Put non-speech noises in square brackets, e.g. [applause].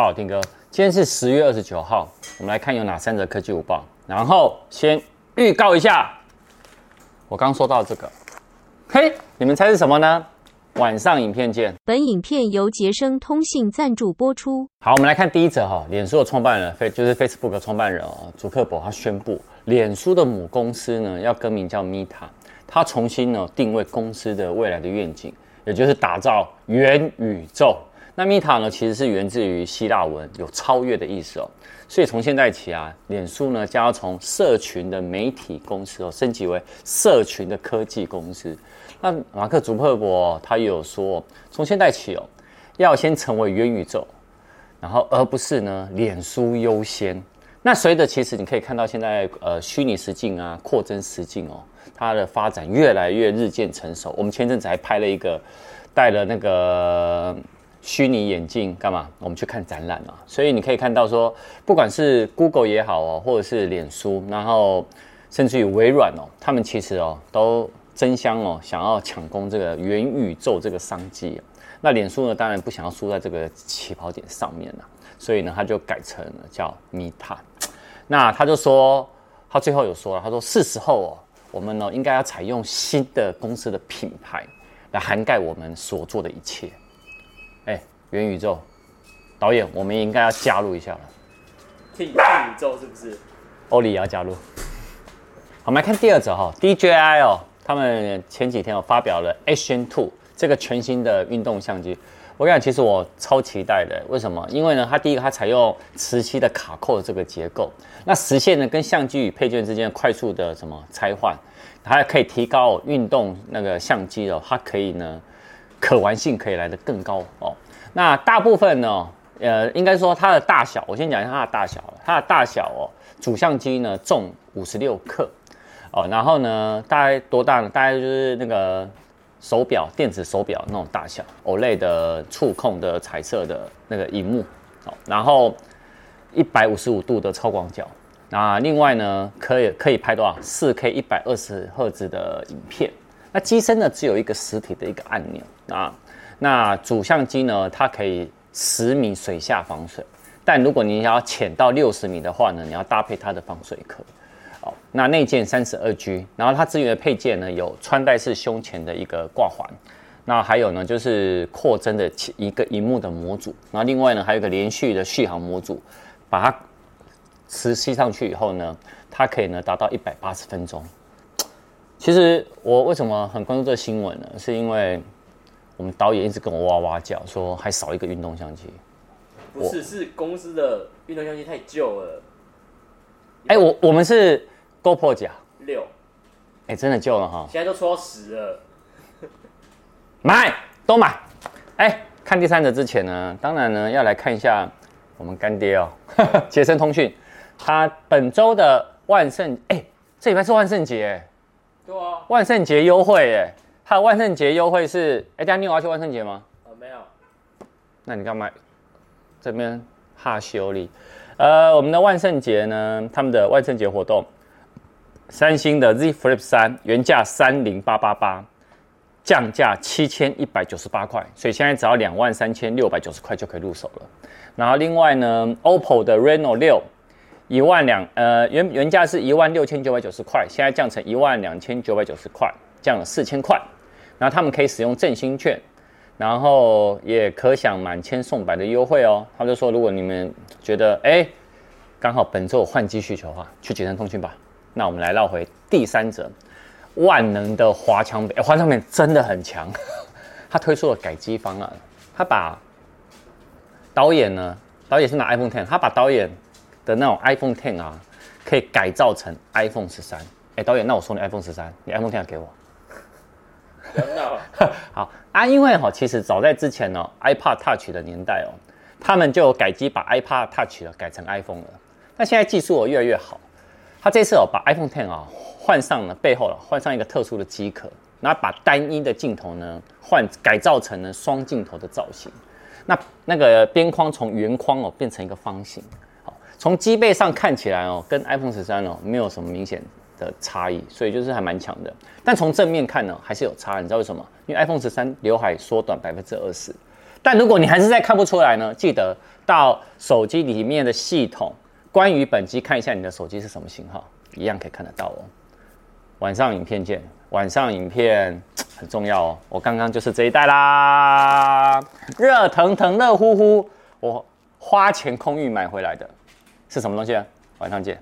好，丁哥，今天是十月二十九号，我们来看有哪三则科技午报。然后先预告一下，我刚说到这个，嘿，你们猜是什么呢？晚上影片见。本影片由杰生通信赞助播出。好，我们来看第一则哈，脸书的创办人，非就是 Facebook 的创办人哦，祖克伯他宣布，脸书的母公司呢要更名叫 Meta，他重新呢定位公司的未来的愿景，也就是打造元宇宙。那 Meta 呢，其实是源自于希腊文，有超越的意思哦。所以从现在起啊，脸书呢将要从社群的媒体公司哦，升级为社群的科技公司。那马克·祖克伯他也有说，从现在起哦，要先成为元宇宙，然后而不是呢脸书优先。那随着其实你可以看到现在呃虚拟实境啊、扩增实境哦，它的发展越来越日渐成熟。我们前阵子还拍了一个带了那个。虚拟眼镜干嘛？我们去看展览嘛。所以你可以看到说，不管是 Google 也好哦，或者是脸书，然后甚至于微软哦，他们其实哦都争相哦想要抢攻这个元宇宙这个商机。那脸书呢，当然不想要输在这个起跑点上面了，所以呢，他就改成了叫 Meta。那他就说，他最后有说了，他说是时候哦，我们呢应该要采用新的公司的品牌来涵盖我们所做的一切。哎，元宇宙导演，我们应该要加入一下了。元宇宙是不是？欧里也要加入。好，我们来看第二则哈，DJI 哦，他们前几天哦发表了 Action Two 这个全新的运动相机。我跟你讲，其实我超期待的，为什么？因为呢，它第一个它采用磁吸的卡扣的这个结构，那实现呢跟相机与配件之间快速的什么拆换，它还可以提高运动那个相机哦，它可以呢。可玩性可以来得更高哦。那大部分呢，呃，应该说它的大小，我先讲一下它的大小。它的大小哦，主相机呢重五十六克哦，然后呢大概多大呢？大概就是那个手表、电子手表那种大小，OLED 的触控的彩色的那个荧幕哦，然后一百五十五度的超广角。那另外呢，可以可以拍多少？四 K 一百二十赫兹的影片。那机身呢，只有一个实体的一个按钮啊。那主相机呢，它可以十米水下防水，但如果你要潜到六十米的话呢，你要搭配它的防水壳。好，那内建三十二 G，然后它支援的配件呢，有穿戴式胸前的一个挂环，那还有呢就是扩增的一个荧幕的模组，然后另外呢还有一个连续的续航模组，把它磁吸上去以后呢，它可以呢达到一百八十分钟。其实我为什么很关注这新闻呢？是因为我们导演一直跟我哇哇叫，说还少一个运动相机。不是，是公司的运动相机太旧了。哎，我我们是 GoPro 甲六，哎，真的旧了哈。现在都出到十了，买都买。哎，看第三者之前呢，当然呢要来看一下我们干爹哦，[laughs] 杰森通讯，他本周的万圣，哎，这礼拜是万圣节。对啊，万圣节优惠耶！它的万圣节优惠是，哎，等下你有要去万圣节吗？呃，没有。那你干嘛？这边哈修理。呃，我们的万圣节呢，他们的万圣节活动，三星的 Z Flip 三原价三零八八八，降价七千一百九十八块，所以现在只要两万三千六百九十块就可以入手了。然后另外呢，OPPO 的 Reno 六。一万两，呃，原原价是一万六千九百九十块，现在降成一万两千九百九十块，降了四千块。然后他们可以使用振兴券，然后也可享满千送百的优惠哦。他就说，如果你们觉得哎，刚好本周有换机需求的话，去捷成通讯吧。那我们来绕回第三者，万能的华强北，华强北真的很强，他推出了改机方案，他把导演呢，导演是拿 iPhone Ten，他把导演。的那种 iPhone Ten 啊，可以改造成 iPhone 十三。哎，导演，那我送你 iPhone 十三，你 iPhone Ten 给我。[laughs] 好啊，因为哈，其实早在之前呢，iPod Touch 的年代哦，他们就有改机把 iPod Touch 了改成 iPhone 了。那现在技术哦越来越好，他这次哦把 iPhone Ten 啊换上了背后了，换上一个特殊的机壳，然后把单一的镜头呢换改造成了双镜头的造型。那那个边框从圆框哦变成一个方形。从机背上看起来哦，跟 iPhone 十三哦没有什么明显的差异，所以就是还蛮强的。但从正面看呢，还是有差。你知道为什么？因为 iPhone 十三刘海缩短百分之二十。但如果你还是再看不出来呢，记得到手机里面的系统，关于本机看一下你的手机是什么型号，一样可以看得到哦。晚上影片见，晚上影片 [tsk] 很重要哦。我刚刚就是这一代啦，热腾腾、热乎乎，我花钱空运买回来的，是什么东西？晚上见。